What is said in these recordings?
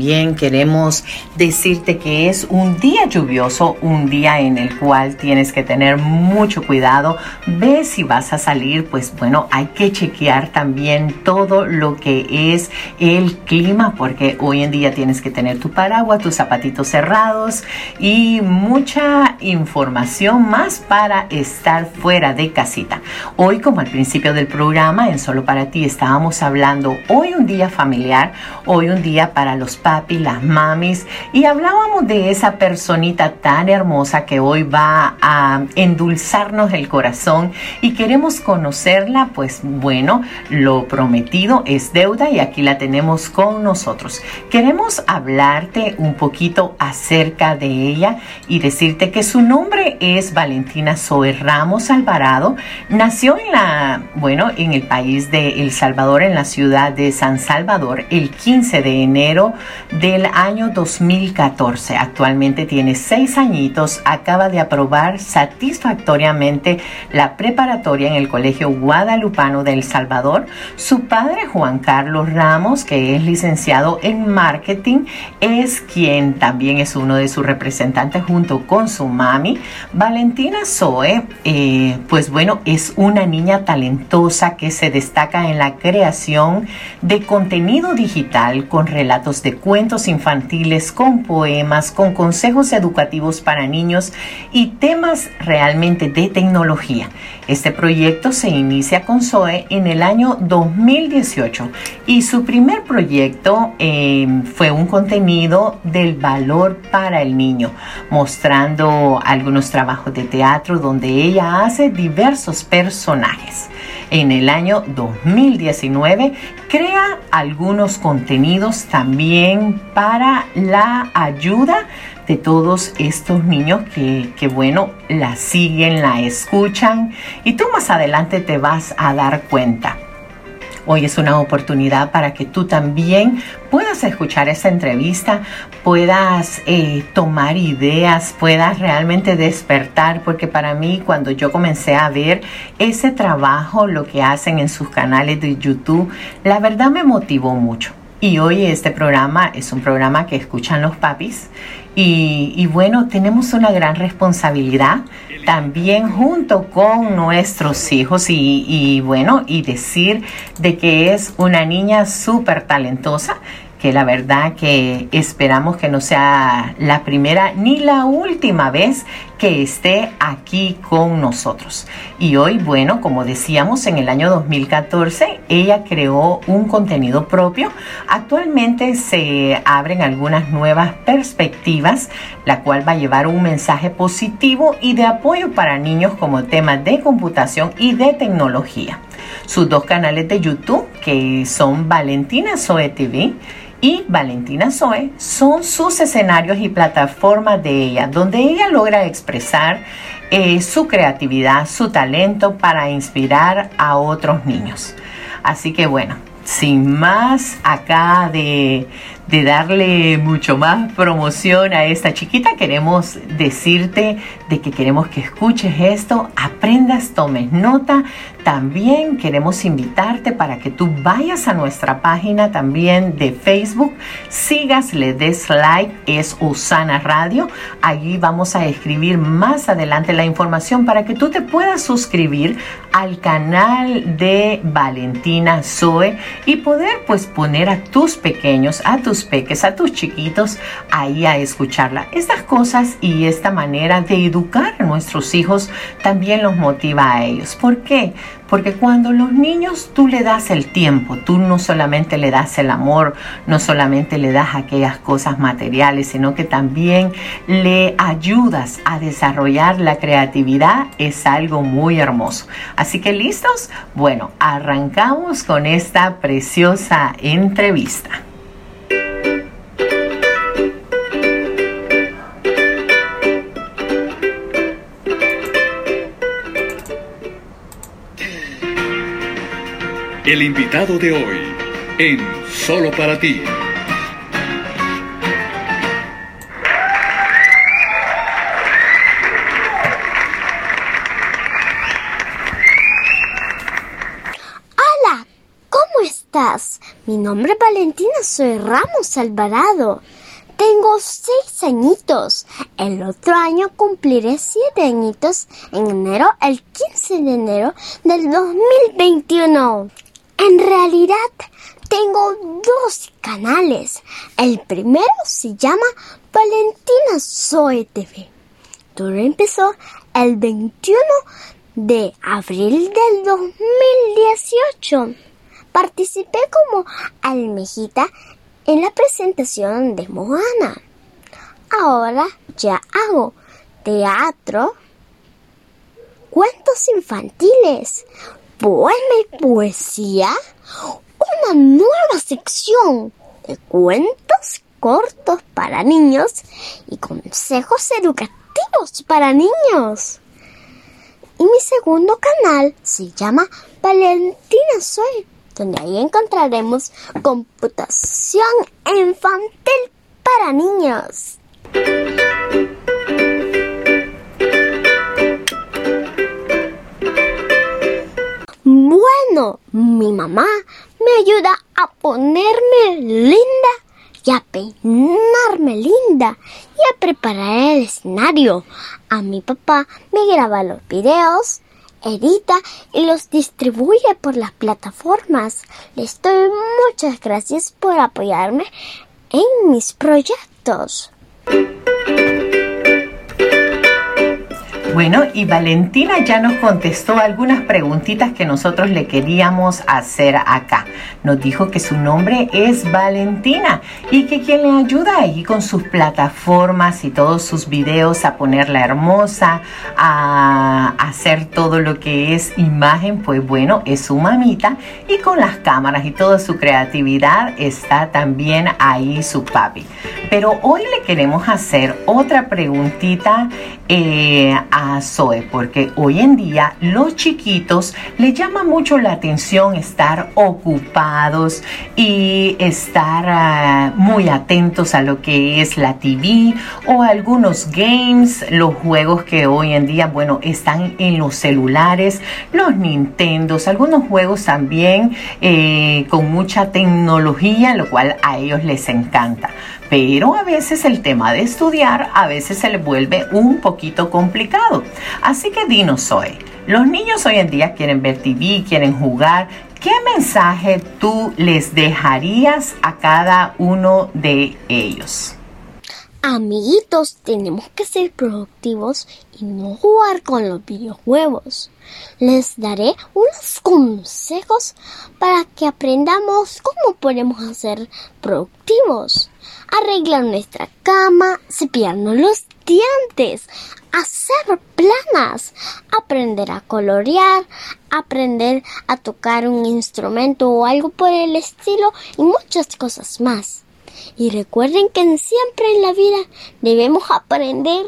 queremos decirte que es un día lluvioso, un día en el cual tienes que tener mucho cuidado. Ve si vas a salir, pues bueno, hay que chequear también todo lo que es el clima, porque hoy en día tienes que tener tu paraguas, tus zapatitos cerrados y mucha información más para estar fuera de casita. Hoy, como al principio del programa, en Solo para ti, estábamos hablando hoy un día familiar, hoy un día para los las mamis, y hablábamos de esa personita tan hermosa que hoy va a endulzarnos el corazón y queremos conocerla, pues bueno, lo prometido es deuda y aquí la tenemos con nosotros. Queremos hablarte un poquito acerca de ella y decirte que su nombre es Valentina Zoe Ramos Alvarado. Nació en la, bueno, en el país de El Salvador, en la ciudad de San Salvador, el 15 de enero del año 2014. Actualmente tiene seis añitos, acaba de aprobar satisfactoriamente la preparatoria en el Colegio Guadalupano de El Salvador. Su padre, Juan Carlos Ramos, que es licenciado en marketing, es quien también es uno de sus representantes junto con su mami. Valentina Zoe, eh, pues bueno, es una niña talentosa que se destaca en la creación de contenido digital con relatos de cuentos infantiles, con poemas, con consejos educativos para niños y temas realmente de tecnología. Este proyecto se inicia con Zoe en el año 2018 y su primer proyecto eh, fue un contenido del valor para el niño, mostrando algunos trabajos de teatro donde ella hace diversos personajes. En el año 2019 crea algunos contenidos también para la ayuda de todos estos niños que, que, bueno, la siguen, la escuchan y tú más adelante te vas a dar cuenta. Hoy es una oportunidad para que tú también puedas escuchar esta entrevista, puedas eh, tomar ideas, puedas realmente despertar, porque para mí cuando yo comencé a ver ese trabajo, lo que hacen en sus canales de YouTube, la verdad me motivó mucho. Y hoy este programa es un programa que escuchan los papis. Y, bueno, tenemos una gran responsabilidad también junto con nuestros hijos. Y, bueno, y decir de que es una niña súper talentosa que la verdad que esperamos que no sea la primera ni la última vez que esté aquí con nosotros. Y hoy, bueno, como decíamos, en el año 2014 ella creó un contenido propio. Actualmente se abren algunas nuevas perspectivas, la cual va a llevar un mensaje positivo y de apoyo para niños como temas de computación y de tecnología. Sus dos canales de YouTube, que son Valentina Zoe TV, y Valentina Zoe son sus escenarios y plataformas de ella, donde ella logra expresar eh, su creatividad, su talento para inspirar a otros niños. Así que bueno, sin más acá de, de darle mucho más promoción a esta chiquita, queremos decirte de que queremos que escuches esto, aprendas, tomes nota. También queremos invitarte para que tú vayas a nuestra página también de Facebook, sigas, le des like, es Usana Radio. Allí vamos a escribir más adelante la información para que tú te puedas suscribir al canal de Valentina Zoe y poder pues poner a tus pequeños, a tus peques, a tus chiquitos ahí a escucharla. Estas cosas y esta manera de educar a nuestros hijos también los motiva a ellos. ¿Por qué? Porque cuando los niños tú le das el tiempo, tú no solamente le das el amor, no solamente le das aquellas cosas materiales, sino que también le ayudas a desarrollar la creatividad, es algo muy hermoso. Así que listos, bueno, arrancamos con esta preciosa entrevista. El invitado de hoy en Solo para ti. Hola, ¿cómo estás? Mi nombre es Valentina, soy Ramos Alvarado. Tengo seis añitos. El otro año cumpliré siete añitos en enero, el 15 de enero del 2021. En realidad, tengo dos canales. El primero se llama Valentina Zoe TV. Todo empezó el 21 de abril del 2018. Participé como almejita en la presentación de Moana. Ahora ya hago teatro, cuentos infantiles, poema y poesía, una nueva sección de cuentos cortos para niños y consejos educativos para niños. Y mi segundo canal se llama Valentina Soy donde ahí encontraremos computación infantil para niños. Bueno, mi mamá me ayuda a ponerme linda y a peinarme linda y a preparar el escenario. A mi papá me graba los videos edita y los distribuye por las plataformas. Les doy muchas gracias por apoyarme en mis proyectos. Bueno, y Valentina ya nos contestó algunas preguntitas que nosotros le queríamos hacer acá. Nos dijo que su nombre es Valentina y que quien le ayuda ahí con sus plataformas y todos sus videos a ponerla hermosa, a hacer todo lo que es imagen, pues bueno, es su mamita y con las cámaras y toda su creatividad está también ahí su papi. Pero hoy le queremos hacer otra preguntita eh, a Zoe, porque hoy en día los chiquitos le llama mucho la atención estar ocupados y estar ah, muy atentos a lo que es la TV o algunos games, los juegos que hoy en día, bueno, están en los celulares, los Nintendos, algunos juegos también eh, con mucha tecnología, lo cual a ellos les encanta pero a veces el tema de estudiar a veces se le vuelve un poquito complicado. Así que dinos Zoe, los niños hoy en día quieren ver TV, quieren jugar. ¿Qué mensaje tú les dejarías a cada uno de ellos? Amiguitos, tenemos que ser productivos y no jugar con los videojuegos. Les daré unos consejos para que aprendamos cómo podemos ser productivos arreglar nuestra cama, cepillarnos los dientes, hacer planas, aprender a colorear, aprender a tocar un instrumento o algo por el estilo y muchas cosas más. Y recuerden que siempre en la vida debemos aprender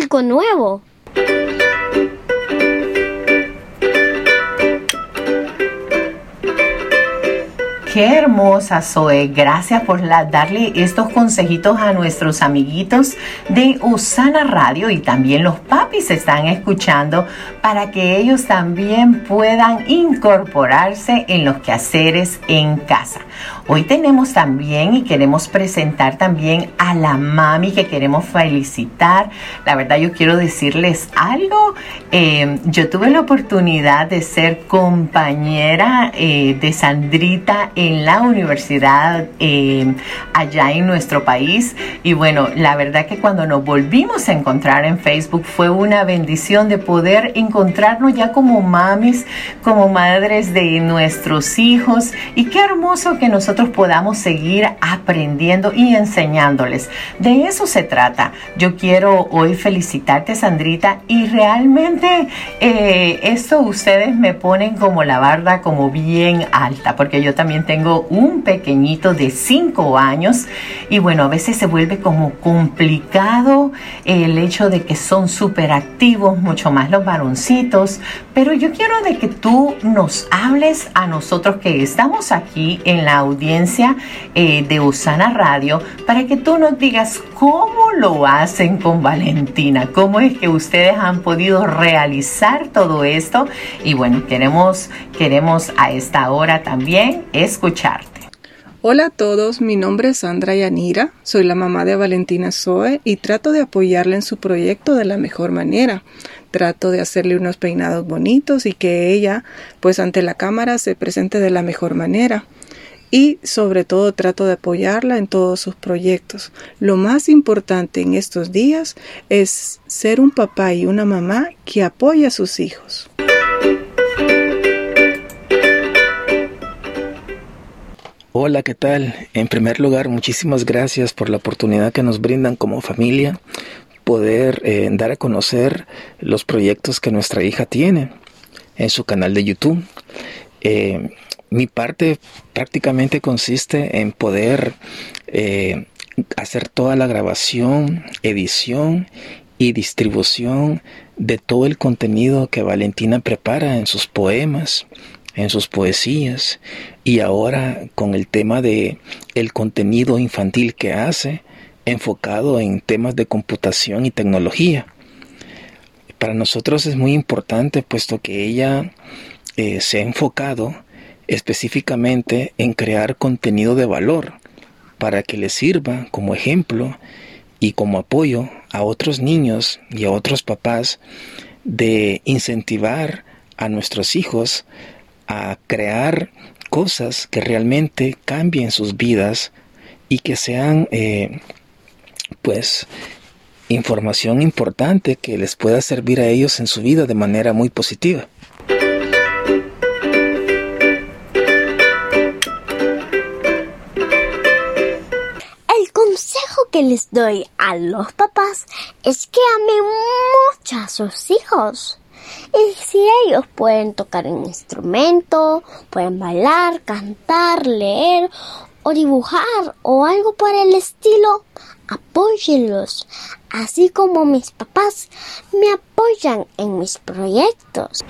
algo nuevo. Qué hermosa Zoe. Gracias por darle estos consejitos a nuestros amiguitos de Usana Radio y también los papis están escuchando para que ellos también puedan incorporarse en los quehaceres en casa. Hoy tenemos también y queremos presentar también a la mami que queremos felicitar. La verdad yo quiero decirles algo. Eh, yo tuve la oportunidad de ser compañera eh, de Sandrita en la universidad eh, allá en nuestro país. Y bueno, la verdad que cuando nos volvimos a encontrar en Facebook fue una bendición de poder encontrarnos ya como mamis, como madres de nuestros hijos. Y qué hermoso que nosotros podamos seguir aprendiendo y enseñándoles. De eso se trata. Yo quiero hoy felicitarte, Sandrita, y realmente eh, esto ustedes me ponen como la barda como bien alta, porque yo también tengo un pequeñito de 5 años y bueno, a veces se vuelve como complicado el hecho de que son súper activos, mucho más los varoncitos, pero yo quiero de que tú nos hables a nosotros que estamos aquí en la audiencia eh, de Usana Radio para que tú nos digas cómo lo hacen con Valentina, cómo es que ustedes han podido realizar todo esto. Y bueno, queremos, queremos a esta hora también Hola a todos, mi nombre es Sandra Yanira, soy la mamá de Valentina Zoe y trato de apoyarla en su proyecto de la mejor manera. Trato de hacerle unos peinados bonitos y que ella, pues ante la cámara, se presente de la mejor manera. Y sobre todo trato de apoyarla en todos sus proyectos. Lo más importante en estos días es ser un papá y una mamá que apoya a sus hijos. Hola, ¿qué tal? En primer lugar, muchísimas gracias por la oportunidad que nos brindan como familia poder eh, dar a conocer los proyectos que nuestra hija tiene en su canal de YouTube. Eh, mi parte prácticamente consiste en poder eh, hacer toda la grabación, edición y distribución de todo el contenido que Valentina prepara en sus poemas, en sus poesías y ahora con el tema de el contenido infantil que hace enfocado en temas de computación y tecnología. Para nosotros es muy importante puesto que ella eh, se ha enfocado específicamente en crear contenido de valor para que le sirva como ejemplo y como apoyo a otros niños y a otros papás de incentivar a nuestros hijos a crear cosas que realmente cambien sus vidas y que sean eh, pues información importante que les pueda servir a ellos en su vida de manera muy positiva. El consejo que les doy a los papás es que amen mucho a sus hijos. Y si ellos pueden tocar un instrumento, pueden bailar, cantar, leer o dibujar o algo por el estilo, apóyenlos, así como mis papás me apoyan en mis proyectos.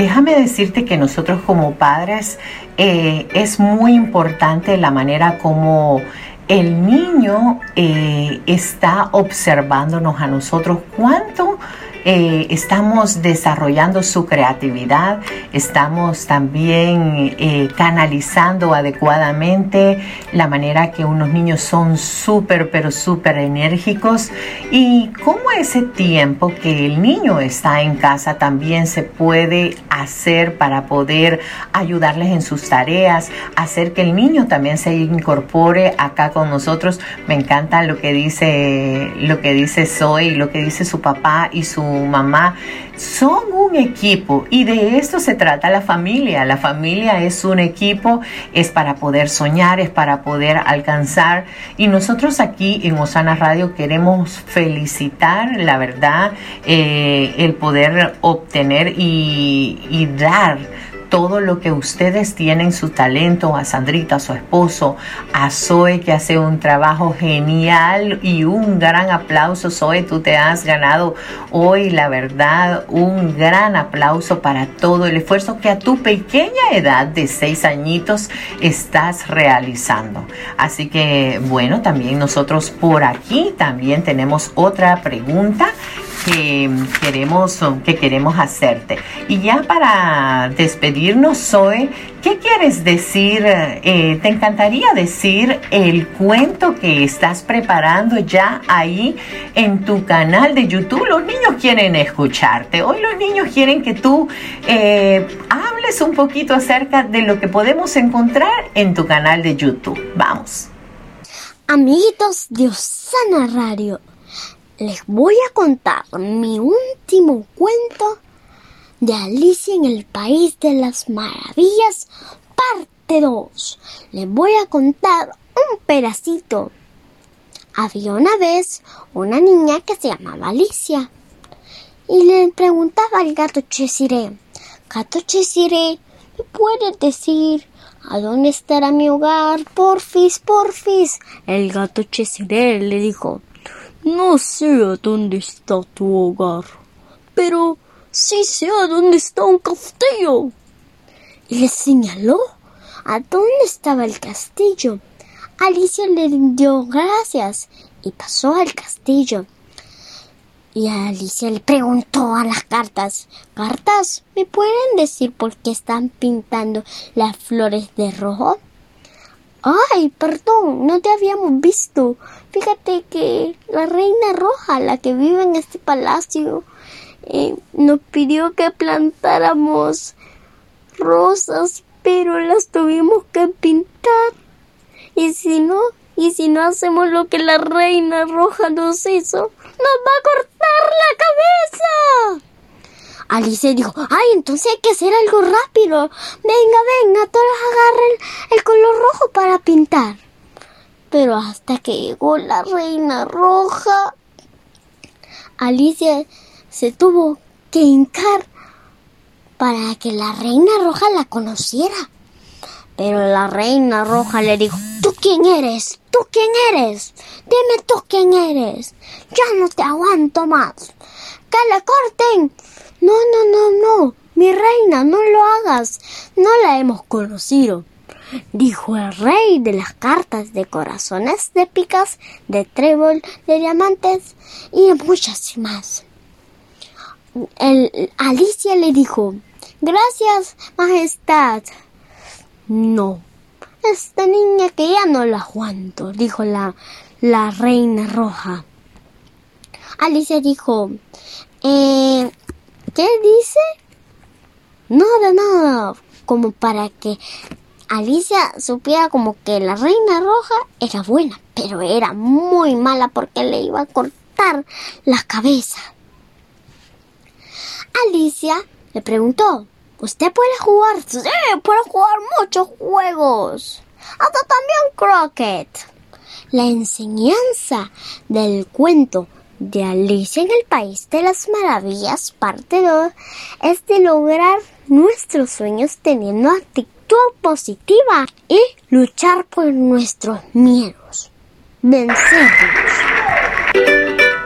Déjame decirte que nosotros como padres eh, es muy importante la manera como el niño eh, está observándonos a nosotros cuánto eh, estamos desarrollando su creatividad, estamos también eh, canalizando adecuadamente la manera que unos niños son súper, pero súper enérgicos y cómo ese tiempo que el niño está en casa también se puede hacer para poder ayudarles en sus tareas, hacer que el niño también se incorpore acá con nosotros. Me encanta lo que dice, lo que dice Zoe, lo que dice su papá y su mamá son un equipo y de esto se trata la familia. La familia es un equipo, es para poder soñar, es para poder alcanzar y nosotros aquí en Osana Radio queremos felicitar, la verdad, eh, el poder obtener y, y dar todo lo que ustedes tienen, su talento, a Sandrita, a su esposo, a Zoe que hace un trabajo genial y un gran aplauso. Zoe, tú te has ganado hoy, la verdad, un gran aplauso para todo el esfuerzo que a tu pequeña edad de seis añitos estás realizando. Así que, bueno, también nosotros por aquí también tenemos otra pregunta que queremos, que queremos hacerte. Y ya para despedirnos, Zoe, ¿qué quieres decir? Eh, ¿Te encantaría decir el cuento que estás preparando ya ahí en tu canal de YouTube? Los niños quieren escucharte. Hoy los niños quieren que tú eh, hables un poquito acerca de lo que podemos encontrar en tu canal de YouTube. Vamos. Amiguitos de Osana Radio, les voy a contar mi último cuento de Alicia en el País de las Maravillas, parte 2. Les voy a contar un pedacito. Había una vez una niña que se llamaba Alicia y le preguntaba al gato Chesiré, Gato Chesiré, ¿me puedes decir a dónde estará mi hogar? Porfis, porfis. El gato Chesiré le dijo, no sé a dónde está tu hogar, pero sí sé a dónde está un castillo. Y le señaló a dónde estaba el castillo. Alicia le dio gracias y pasó al castillo. Y Alicia le preguntó a las cartas, ¿cartas? ¿Me pueden decir por qué están pintando las flores de rojo? Ay, perdón, no te habíamos visto. Fíjate que la reina roja, la que vive en este palacio, eh, nos pidió que plantáramos rosas, pero las tuvimos que pintar. Y si no, y si no hacemos lo que la reina roja nos hizo, ¡Nos va a cortar la cabeza! Alice dijo, ay, entonces hay que hacer algo rápido. Venga, venga, todos agarren el color rojo para pintar. Pero hasta que llegó la reina roja, Alicia se tuvo que hincar para que la reina roja la conociera. Pero la reina roja le dijo, ¿tú quién eres? ¿Tú quién eres? Dime tú quién eres. Ya no te aguanto más. Que le corten. No, no, no, no. Mi reina, no lo hagas. No la hemos conocido. Dijo el rey de las cartas de corazones, de picas, de trébol, de diamantes y de muchas más. El, Alicia le dijo, Gracias, Majestad. No, esta niña que ya no la aguanto, dijo la, la reina roja. Alicia dijo, eh, ¿qué dice? Nada, nada, como para que Alicia supiera como que la reina roja era buena, pero era muy mala porque le iba a cortar la cabeza. Alicia le preguntó, Usted puede jugar, sí, puede jugar muchos juegos. Hasta también croquet. La enseñanza del cuento de Alicia en el País de las Maravillas, parte 2, es de lograr nuestros sueños teniendo actitud positiva y luchar por nuestros miedos. Vencerlos.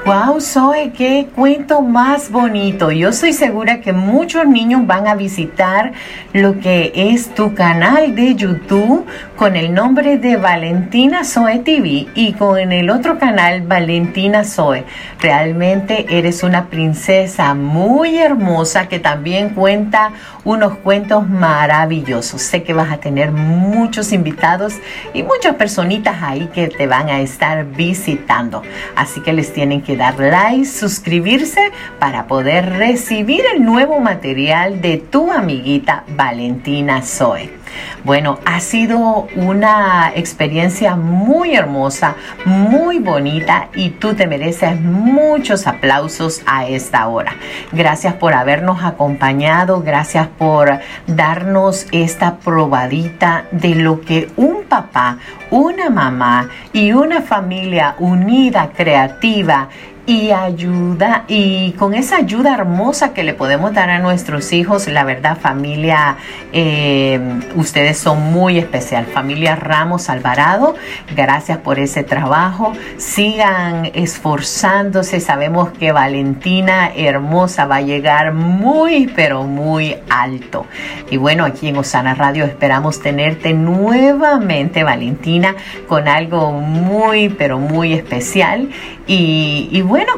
Wow, Zoe, qué cuento más bonito. Yo estoy segura que muchos niños van a visitar lo que es tu canal de YouTube con el nombre de Valentina Zoe TV y con el otro canal Valentina Zoe. Realmente eres una princesa muy hermosa que también cuenta unos cuentos maravillosos. Sé que vas a tener muchos invitados y muchas personitas ahí que te van a estar visitando. Así que les tienen que dar like, suscribirse para poder recibir el nuevo material de tu amiguita Valentina Zoe. Bueno, ha sido una experiencia muy hermosa, muy bonita y tú te mereces muchos aplausos a esta hora. Gracias por habernos acompañado, gracias por darnos esta probadita de lo que un papá, una mamá y una familia unida, creativa y ayuda y con esa ayuda hermosa que le podemos dar a nuestros hijos, la verdad familia, eh, ustedes son muy especial. Familia Ramos Alvarado, gracias por ese trabajo. Sigan esforzándose. Sabemos que Valentina hermosa va a llegar muy, pero muy alto. Y bueno, aquí en Osana Radio esperamos tenerte nuevamente, Valentina, con algo muy, pero muy especial. Y, y bueno,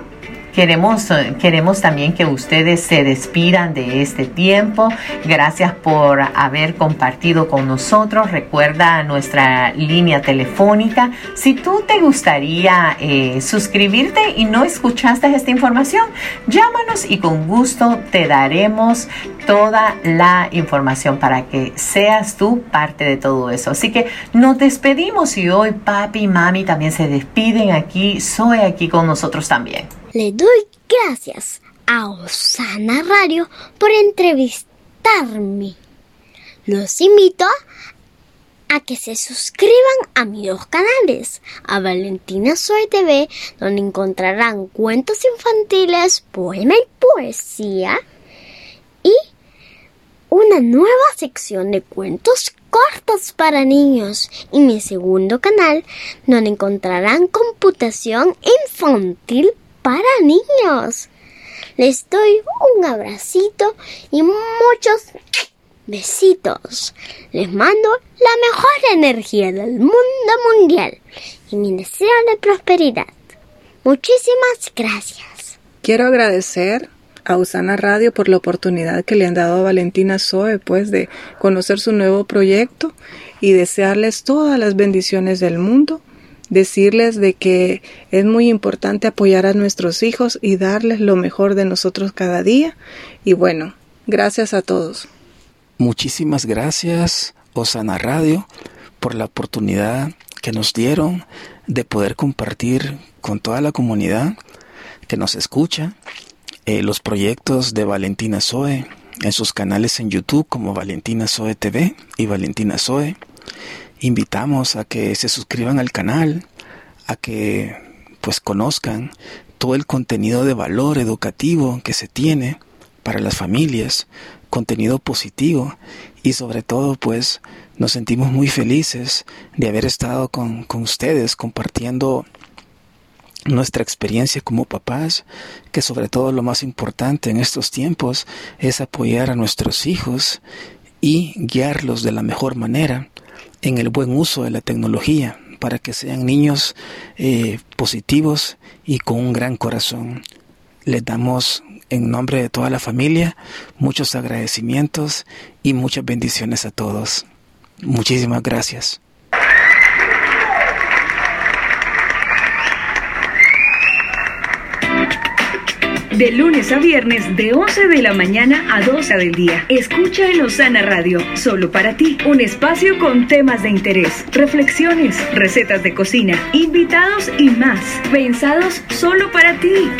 Queremos, queremos también que ustedes se despidan de este tiempo. Gracias por haber compartido con nosotros. Recuerda nuestra línea telefónica. Si tú te gustaría eh, suscribirte y no escuchaste esta información, llámanos y con gusto te daremos toda la información para que seas tú parte de todo eso. Así que nos despedimos y hoy papi y mami también se despiden aquí. Soy aquí con nosotros también. Le doy gracias a Osana Radio por entrevistarme. Los invito a que se suscriban a mis dos canales, a Valentina Soy TV, donde encontrarán cuentos infantiles, poema y poesía, y una nueva sección de cuentos cortos para niños, y mi segundo canal, donde encontrarán computación infantil para niños. Les doy un abracito y muchos besitos. Les mando la mejor energía del mundo mundial y mi deseo de prosperidad. Muchísimas gracias. Quiero agradecer a Usana Radio por la oportunidad que le han dado a Valentina Zoe, pues, de conocer su nuevo proyecto y desearles todas las bendiciones del mundo, decirles de que es muy importante apoyar a nuestros hijos y darles lo mejor de nosotros cada día. Y bueno, gracias a todos. Muchísimas gracias, Osana Radio, por la oportunidad que nos dieron de poder compartir con toda la comunidad que nos escucha eh, los proyectos de Valentina Zoe en sus canales en YouTube como Valentina Zoe TV y Valentina Zoe. Invitamos a que se suscriban al canal, a que pues conozcan todo el contenido de valor educativo que se tiene para las familias, contenido positivo y sobre todo pues nos sentimos muy felices de haber estado con, con ustedes compartiendo nuestra experiencia como papás, que sobre todo lo más importante en estos tiempos es apoyar a nuestros hijos y guiarlos de la mejor manera en el buen uso de la tecnología para que sean niños eh, positivos y con un gran corazón. Les damos en nombre de toda la familia muchos agradecimientos y muchas bendiciones a todos. Muchísimas gracias. De lunes a viernes, de 11 de la mañana a 12 del día. Escucha en Osana Radio, solo para ti. Un espacio con temas de interés, reflexiones, recetas de cocina, invitados y más. Pensados solo para ti.